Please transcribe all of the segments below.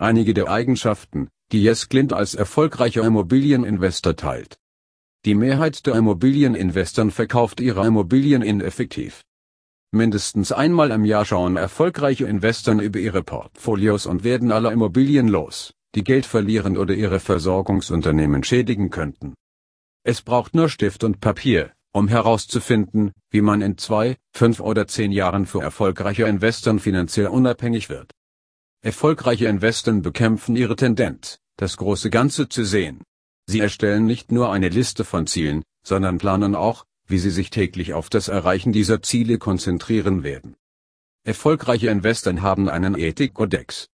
Einige der Eigenschaften, die Jess Glint als erfolgreicher Immobilieninvestor teilt. Die Mehrheit der Immobilieninvestoren verkauft ihre Immobilien ineffektiv. Mindestens einmal im Jahr schauen erfolgreiche Investoren über ihre Portfolios und werden alle Immobilien los, die Geld verlieren oder ihre Versorgungsunternehmen schädigen könnten. Es braucht nur Stift und Papier, um herauszufinden, wie man in zwei, fünf oder zehn Jahren für erfolgreiche Investoren finanziell unabhängig wird. Erfolgreiche Investoren bekämpfen ihre Tendenz, das große Ganze zu sehen. Sie erstellen nicht nur eine Liste von Zielen, sondern planen auch, wie sie sich täglich auf das Erreichen dieser Ziele konzentrieren werden. Erfolgreiche Investoren haben einen Ethikkodex.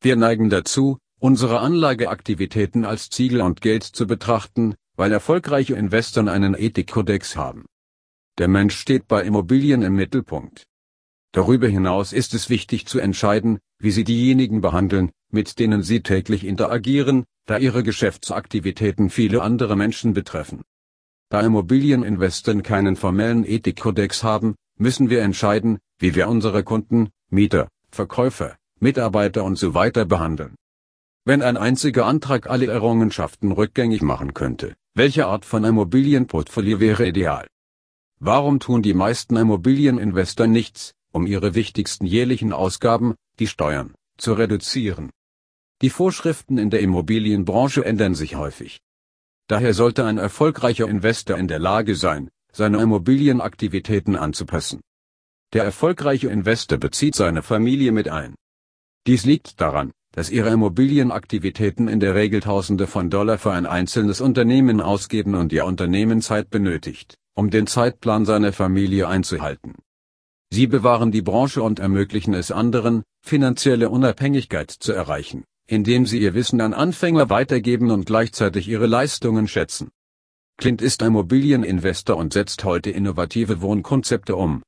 Wir neigen dazu, unsere Anlageaktivitäten als Ziegel und Geld zu betrachten, weil erfolgreiche Investoren einen Ethikkodex haben. Der Mensch steht bei Immobilien im Mittelpunkt. Darüber hinaus ist es wichtig zu entscheiden, wie Sie diejenigen behandeln, mit denen Sie täglich interagieren, da Ihre Geschäftsaktivitäten viele andere Menschen betreffen. Da Immobilieninvestoren keinen formellen Ethikkodex haben, müssen wir entscheiden, wie wir unsere Kunden, Mieter, Verkäufer, Mitarbeiter und so weiter behandeln. Wenn ein einziger Antrag alle Errungenschaften rückgängig machen könnte, welche Art von Immobilienportfolio wäre ideal? Warum tun die meisten Immobilieninvestoren nichts, um ihre wichtigsten jährlichen Ausgaben, die Steuern, zu reduzieren. Die Vorschriften in der Immobilienbranche ändern sich häufig. Daher sollte ein erfolgreicher Investor in der Lage sein, seine Immobilienaktivitäten anzupassen. Der erfolgreiche Investor bezieht seine Familie mit ein. Dies liegt daran, dass ihre Immobilienaktivitäten in der Regel Tausende von Dollar für ein einzelnes Unternehmen ausgeben und ihr Unternehmen Zeit benötigt, um den Zeitplan seiner Familie einzuhalten. Sie bewahren die Branche und ermöglichen es anderen, finanzielle Unabhängigkeit zu erreichen, indem sie ihr Wissen an Anfänger weitergeben und gleichzeitig ihre Leistungen schätzen. Clint ist Immobilieninvestor und setzt heute innovative Wohnkonzepte um,